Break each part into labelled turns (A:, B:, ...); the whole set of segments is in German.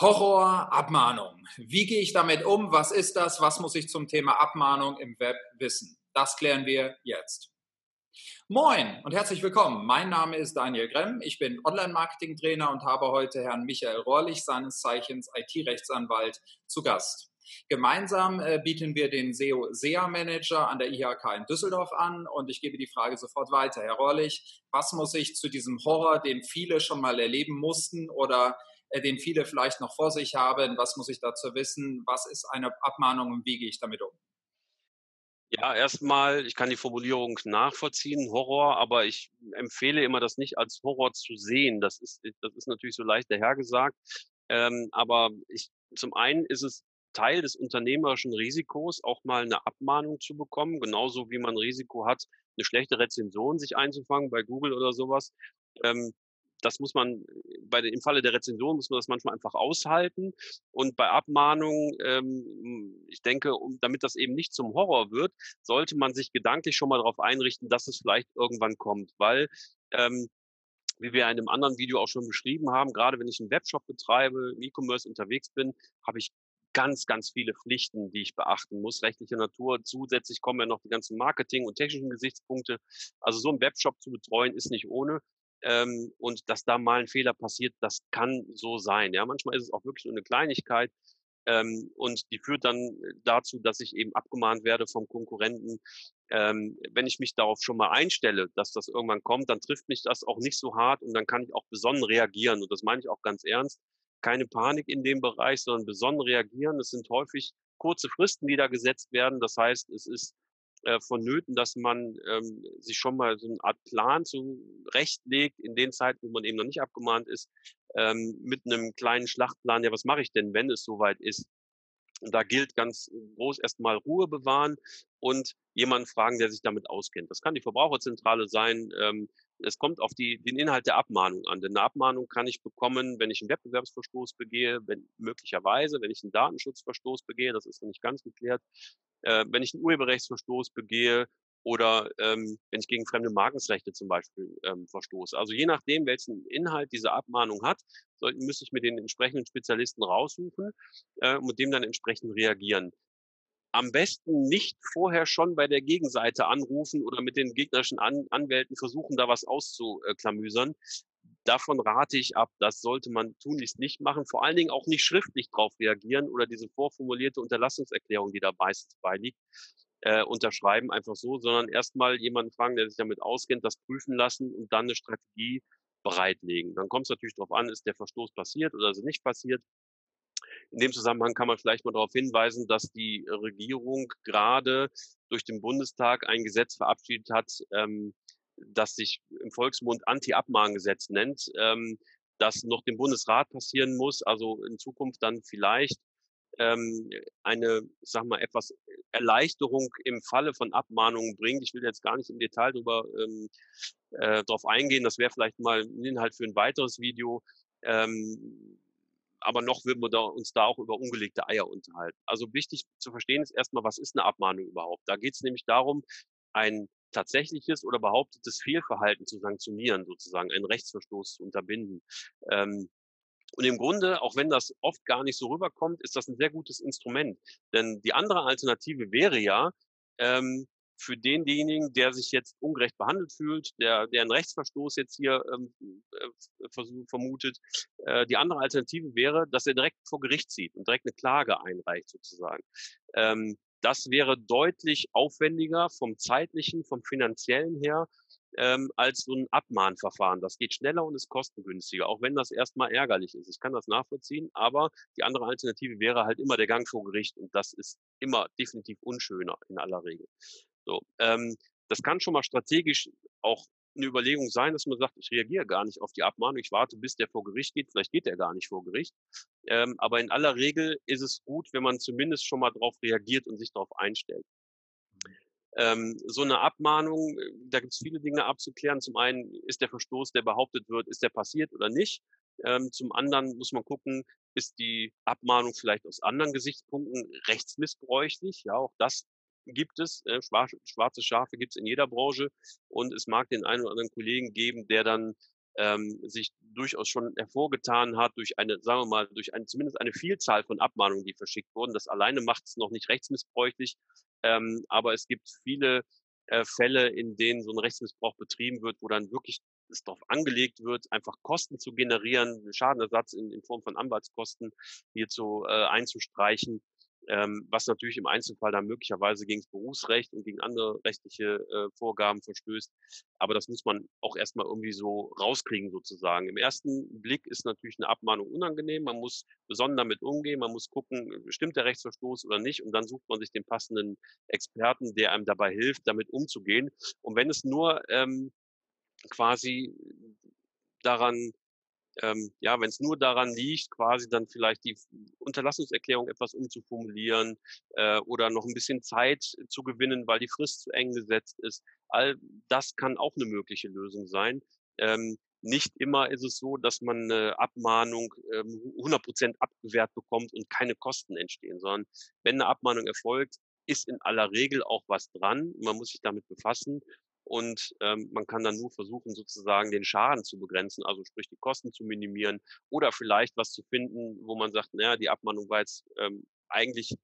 A: Horror, Abmahnung. Wie gehe ich damit um? Was ist das? Was muss ich zum Thema Abmahnung im Web wissen? Das klären wir jetzt. Moin und herzlich willkommen. Mein Name ist Daniel Gremm. Ich bin Online-Marketing-Trainer und habe heute Herrn Michael Rohrlich, seines Zeichens IT-Rechtsanwalt, zu Gast. Gemeinsam äh, bieten wir den SEO SEA Manager an der IHK in Düsseldorf an und ich gebe die Frage sofort weiter. Herr Rohrlich, was muss ich zu diesem Horror, den viele schon mal erleben mussten oder den viele vielleicht noch vor sich haben. Was muss ich dazu wissen? Was ist eine Abmahnung und wie gehe ich damit um?
B: Ja, erstmal, ich kann die Formulierung nachvollziehen, Horror, aber ich empfehle immer, das nicht als Horror zu sehen. Das ist, das ist natürlich so leicht dahergesagt. Ähm, aber ich, zum einen ist es Teil des unternehmerischen Risikos, auch mal eine Abmahnung zu bekommen, genauso wie man Risiko hat, eine schlechte Rezension sich einzufangen bei Google oder sowas. Ähm, das muss man bei der, im Falle der Rezension muss man das manchmal einfach aushalten. Und bei Abmahnungen, ähm, ich denke, um, damit das eben nicht zum Horror wird, sollte man sich gedanklich schon mal darauf einrichten, dass es vielleicht irgendwann kommt, weil ähm, wie wir in einem anderen Video auch schon beschrieben haben, gerade wenn ich einen Webshop betreibe, im E-Commerce unterwegs bin, habe ich ganz, ganz viele Pflichten, die ich beachten muss, rechtlicher Natur. Zusätzlich kommen ja noch die ganzen Marketing- und technischen Gesichtspunkte. Also so einen Webshop zu betreuen ist nicht ohne. Ähm, und dass da mal ein Fehler passiert, das kann so sein. Ja, manchmal ist es auch wirklich nur eine Kleinigkeit. Ähm, und die führt dann dazu, dass ich eben abgemahnt werde vom Konkurrenten. Ähm, wenn ich mich darauf schon mal einstelle, dass das irgendwann kommt, dann trifft mich das auch nicht so hart und dann kann ich auch besonnen reagieren. Und das meine ich auch ganz ernst. Keine Panik in dem Bereich, sondern besonnen reagieren. Es sind häufig kurze Fristen, die da gesetzt werden. Das heißt, es ist äh, vonnöten, dass man ähm, sich schon mal so eine Art Plan zurechtlegt in den Zeiten, wo man eben noch nicht abgemahnt ist, ähm, mit einem kleinen Schlachtplan, ja, was mache ich denn, wenn es soweit ist? Und da gilt ganz groß erstmal Ruhe bewahren und jemanden fragen, der sich damit auskennt. Das kann die Verbraucherzentrale sein. Ähm, es kommt auf die, den Inhalt der Abmahnung an. Denn eine Abmahnung kann ich bekommen, wenn ich einen Wettbewerbsverstoß begehe, wenn möglicherweise, wenn ich einen Datenschutzverstoß begehe, das ist noch nicht ganz geklärt, äh, wenn ich einen Urheberrechtsverstoß begehe oder ähm, wenn ich gegen fremde Markensrechte zum Beispiel ähm, verstoße. Also je nachdem, welchen Inhalt diese Abmahnung hat, soll, müsste ich mir den entsprechenden Spezialisten raussuchen äh, und dem dann entsprechend reagieren. Am besten nicht vorher schon bei der Gegenseite anrufen oder mit den gegnerischen An Anwälten versuchen, da was auszuklamüsern, davon rate ich ab. Das sollte man tunlichst nicht machen. Vor allen Dingen auch nicht schriftlich darauf reagieren oder diese vorformulierte Unterlassungserklärung, die da meistens beiliegt, äh, unterschreiben, einfach so, sondern erstmal jemanden fragen, der sich damit auskennt, das prüfen lassen und dann eine Strategie bereitlegen. Dann kommt es natürlich darauf an, ist der Verstoß passiert oder ist er nicht passiert. In dem Zusammenhang kann man vielleicht mal darauf hinweisen, dass die Regierung gerade durch den Bundestag ein Gesetz verabschiedet hat, ähm, das sich im Volksmund Anti-Abmahngesetz nennt, ähm, das noch dem Bundesrat passieren muss, also in Zukunft dann vielleicht ähm, eine, sag mal, etwas Erleichterung im Falle von Abmahnungen bringt. Ich will jetzt gar nicht im Detail drüber ähm, äh, drauf eingehen. Das wäre vielleicht mal ein Inhalt für ein weiteres Video. Ähm, aber noch würden wir da, uns da auch über ungelegte Eier unterhalten. Also wichtig zu verstehen ist erstmal, was ist eine Abmahnung überhaupt? Da geht es nämlich darum, ein tatsächliches oder behauptetes Fehlverhalten zu sanktionieren, sozusagen einen Rechtsverstoß zu unterbinden. Ähm, und im Grunde, auch wenn das oft gar nicht so rüberkommt, ist das ein sehr gutes Instrument. Denn die andere Alternative wäre ja, ähm, für denjenigen, der sich jetzt ungerecht behandelt fühlt, der, der einen Rechtsverstoß jetzt hier ähm, äh, vermutet, äh, die andere Alternative wäre, dass er direkt vor Gericht zieht und direkt eine Klage einreicht sozusagen. Ähm, das wäre deutlich aufwendiger vom zeitlichen, vom finanziellen her ähm, als so ein Abmahnverfahren. Das geht schneller und ist kostengünstiger, auch wenn das erstmal ärgerlich ist. Ich kann das nachvollziehen, aber die andere Alternative wäre halt immer der Gang vor Gericht und das ist immer definitiv unschöner in aller Regel. So, ähm, das kann schon mal strategisch auch eine Überlegung sein, dass man sagt, ich reagiere gar nicht auf die Abmahnung, ich warte, bis der vor Gericht geht. Vielleicht geht er gar nicht vor Gericht. Ähm, aber in aller Regel ist es gut, wenn man zumindest schon mal darauf reagiert und sich darauf einstellt. Ähm, so eine Abmahnung, äh, da gibt es viele Dinge abzuklären. Zum einen ist der Verstoß, der behauptet wird, ist der passiert oder nicht. Ähm, zum anderen muss man gucken, ist die Abmahnung vielleicht aus anderen Gesichtspunkten rechtsmissbräuchlich. Ja, auch das gibt es. Äh, schwarze Schafe gibt es in jeder Branche. Und es mag den einen oder anderen Kollegen geben, der dann ähm, sich durchaus schon hervorgetan hat durch eine, sagen wir mal, durch eine, zumindest eine Vielzahl von Abmahnungen, die verschickt wurden. Das alleine macht es noch nicht rechtsmissbräuchlich, ähm, aber es gibt viele äh, Fälle, in denen so ein Rechtsmissbrauch betrieben wird, wo dann wirklich es darauf angelegt wird, einfach Kosten zu generieren, Schadenersatz in, in Form von Anwaltskosten hier zu äh, einzustreichen ähm, was natürlich im Einzelfall dann möglicherweise gegen das Berufsrecht und gegen andere rechtliche äh, Vorgaben verstößt. Aber das muss man auch erstmal irgendwie so rauskriegen sozusagen. Im ersten Blick ist natürlich eine Abmahnung unangenehm. Man muss besonnen damit umgehen. Man muss gucken, stimmt der Rechtsverstoß oder nicht. Und dann sucht man sich den passenden Experten, der einem dabei hilft, damit umzugehen. Und wenn es nur ähm, quasi daran ähm, ja, wenn es nur daran liegt, quasi dann vielleicht die Unterlassungserklärung etwas umzuformulieren äh, oder noch ein bisschen Zeit zu gewinnen, weil die Frist zu eng gesetzt ist. All das kann auch eine mögliche Lösung sein. Ähm, nicht immer ist es so, dass man eine Abmahnung ähm, 100% abgewehrt bekommt und keine Kosten entstehen, sondern wenn eine Abmahnung erfolgt, ist in aller Regel auch was dran. Man muss sich damit befassen und ähm, man kann dann nur versuchen, sozusagen den Schaden zu begrenzen, also sprich die Kosten zu minimieren oder vielleicht was zu finden, wo man sagt, naja, die Abmahnung war jetzt ähm, eigentlich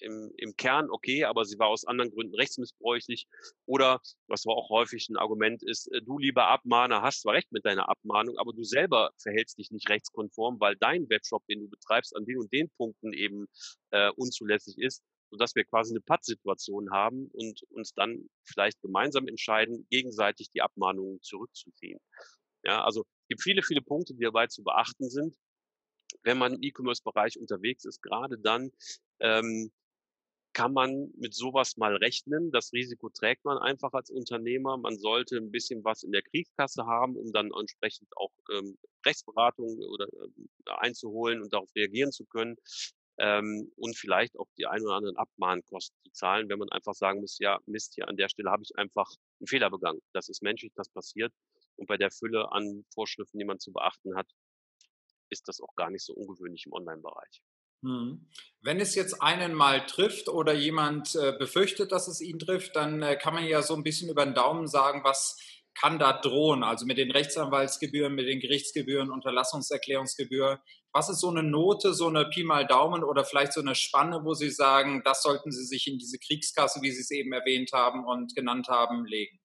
B: im, im Kern okay, aber sie war aus anderen Gründen rechtsmissbräuchlich. Oder, was auch häufig ein Argument ist, äh, du lieber Abmahner hast zwar recht mit deiner Abmahnung, aber du selber verhältst dich nicht rechtskonform, weil dein Webshop, den du betreibst, an den und den Punkten eben äh, unzulässig ist sodass wir quasi eine Pattsituation haben und uns dann vielleicht gemeinsam entscheiden, gegenseitig die Abmahnungen zurückzuziehen. Ja, also es gibt viele, viele Punkte, die dabei zu beachten sind. Wenn man im E-Commerce-Bereich unterwegs ist, gerade dann ähm, kann man mit sowas mal rechnen. Das Risiko trägt man einfach als Unternehmer. Man sollte ein bisschen was in der Kriegskasse haben, um dann entsprechend auch ähm, Rechtsberatung oder äh, einzuholen und darauf reagieren zu können ähm, und vielleicht auch die ein oder anderen Abmahnkosten zu zahlen, wenn man einfach sagen muss, ja, Mist, hier an der Stelle habe ich einfach einen Fehler begangen. Das ist menschlich, das passiert. Und bei der Fülle an Vorschriften, die man zu beachten hat, ist das auch gar nicht so ungewöhnlich im Online-Bereich.
A: Hm. Wenn es jetzt einen mal trifft oder jemand äh, befürchtet, dass es ihn trifft, dann äh, kann man ja so ein bisschen über den Daumen sagen, was kann da drohen? Also mit den Rechtsanwaltsgebühren, mit den Gerichtsgebühren, Unterlassungserklärungsgebühr. Was ist so eine Note, so eine Pi mal Daumen oder vielleicht so eine Spanne, wo Sie sagen, das sollten Sie sich in diese Kriegskasse, wie Sie es eben erwähnt haben und genannt haben, legen?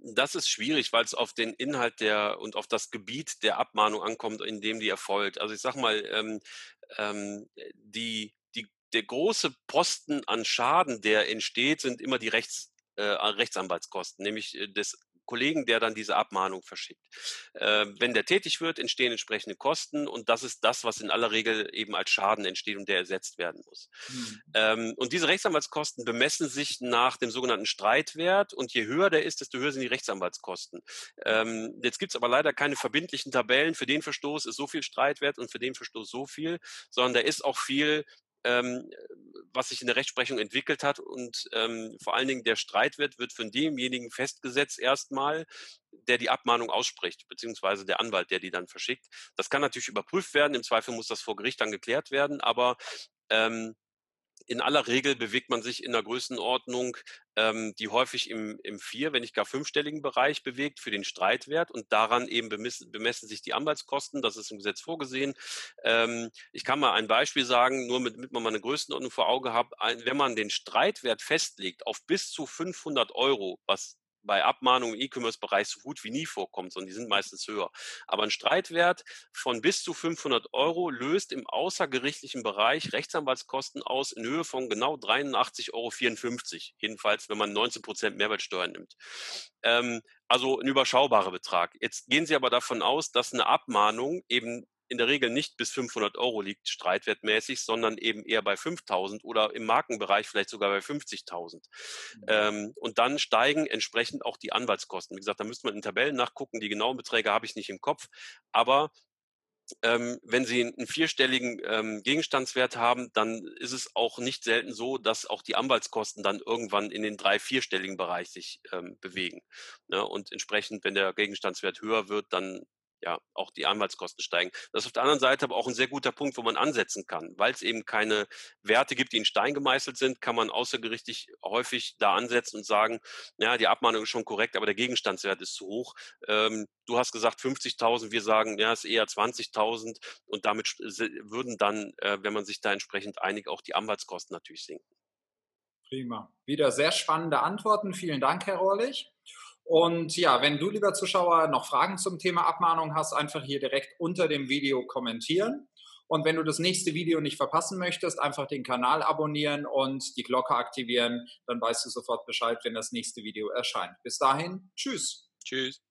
B: Das ist schwierig, weil es auf den Inhalt der und auf das Gebiet der Abmahnung ankommt, in dem die erfolgt. Also ich sage mal, ähm, ähm, die, die, der große Posten an Schaden, der entsteht, sind immer die Rechts, äh, Rechtsanwaltskosten, nämlich äh, des Kollegen, der dann diese Abmahnung verschickt. Äh, wenn der tätig wird, entstehen entsprechende Kosten und das ist das, was in aller Regel eben als Schaden entsteht und der ersetzt werden muss. Mhm. Ähm, und diese Rechtsanwaltskosten bemessen sich nach dem sogenannten Streitwert und je höher der ist, desto höher sind die Rechtsanwaltskosten. Ähm, jetzt gibt es aber leider keine verbindlichen Tabellen. Für den Verstoß ist so viel Streitwert und für den Verstoß so viel, sondern da ist auch viel ähm, was sich in der Rechtsprechung entwickelt hat. Und ähm, vor allen Dingen der Streitwert wird von demjenigen festgesetzt erstmal, der die Abmahnung ausspricht, beziehungsweise der Anwalt, der die dann verschickt. Das kann natürlich überprüft werden. Im Zweifel muss das vor Gericht dann geklärt werden. Aber ähm, in aller Regel bewegt man sich in einer Größenordnung, ähm, die häufig im, im vier, wenn nicht gar fünfstelligen Bereich bewegt für den Streitwert und daran eben bemessen, bemessen sich die Anwaltskosten. Das ist im Gesetz vorgesehen. Ähm, ich kann mal ein Beispiel sagen, nur mit, damit man mal eine Größenordnung vor Auge hat. Ein, wenn man den Streitwert festlegt auf bis zu 500 Euro, was bei Abmahnungen im E-Commerce-Bereich so gut wie nie vorkommt, sondern die sind meistens höher. Aber ein Streitwert von bis zu 500 Euro löst im außergerichtlichen Bereich Rechtsanwaltskosten aus in Höhe von genau 83,54 Euro. Jedenfalls, wenn man 19 Prozent Mehrwertsteuer nimmt. Ähm, also ein überschaubarer Betrag. Jetzt gehen Sie aber davon aus, dass eine Abmahnung eben in der Regel nicht bis 500 Euro liegt, streitwertmäßig, sondern eben eher bei 5000 oder im Markenbereich vielleicht sogar bei 50.000. Mhm. Ähm, und dann steigen entsprechend auch die Anwaltskosten. Wie gesagt, da müsste man in Tabellen nachgucken. Die genauen Beträge habe ich nicht im Kopf. Aber ähm, wenn Sie einen vierstelligen ähm, Gegenstandswert haben, dann ist es auch nicht selten so, dass auch die Anwaltskosten dann irgendwann in den drei-, vierstelligen Bereich sich ähm, bewegen. Ne? Und entsprechend, wenn der Gegenstandswert höher wird, dann ja auch die Anwaltskosten steigen. Das ist auf der anderen Seite aber auch ein sehr guter Punkt, wo man ansetzen kann, weil es eben keine Werte gibt, die in Stein gemeißelt sind, kann man außergerichtlich häufig da ansetzen und sagen, ja, die Abmahnung ist schon korrekt, aber der Gegenstandswert ist zu hoch. Ähm, du hast gesagt 50.000, wir sagen, ja, es ist eher 20.000 und damit würden dann, äh, wenn man sich da entsprechend einigt, auch die Anwaltskosten natürlich sinken.
A: Prima. Wieder sehr spannende Antworten. Vielen Dank, Herr Rohrlich. Und ja, wenn du, lieber Zuschauer, noch Fragen zum Thema Abmahnung hast, einfach hier direkt unter dem Video kommentieren. Und wenn du das nächste Video nicht verpassen möchtest, einfach den Kanal abonnieren und die Glocke aktivieren. Dann weißt du sofort Bescheid, wenn das nächste Video erscheint. Bis dahin, tschüss.
B: Tschüss.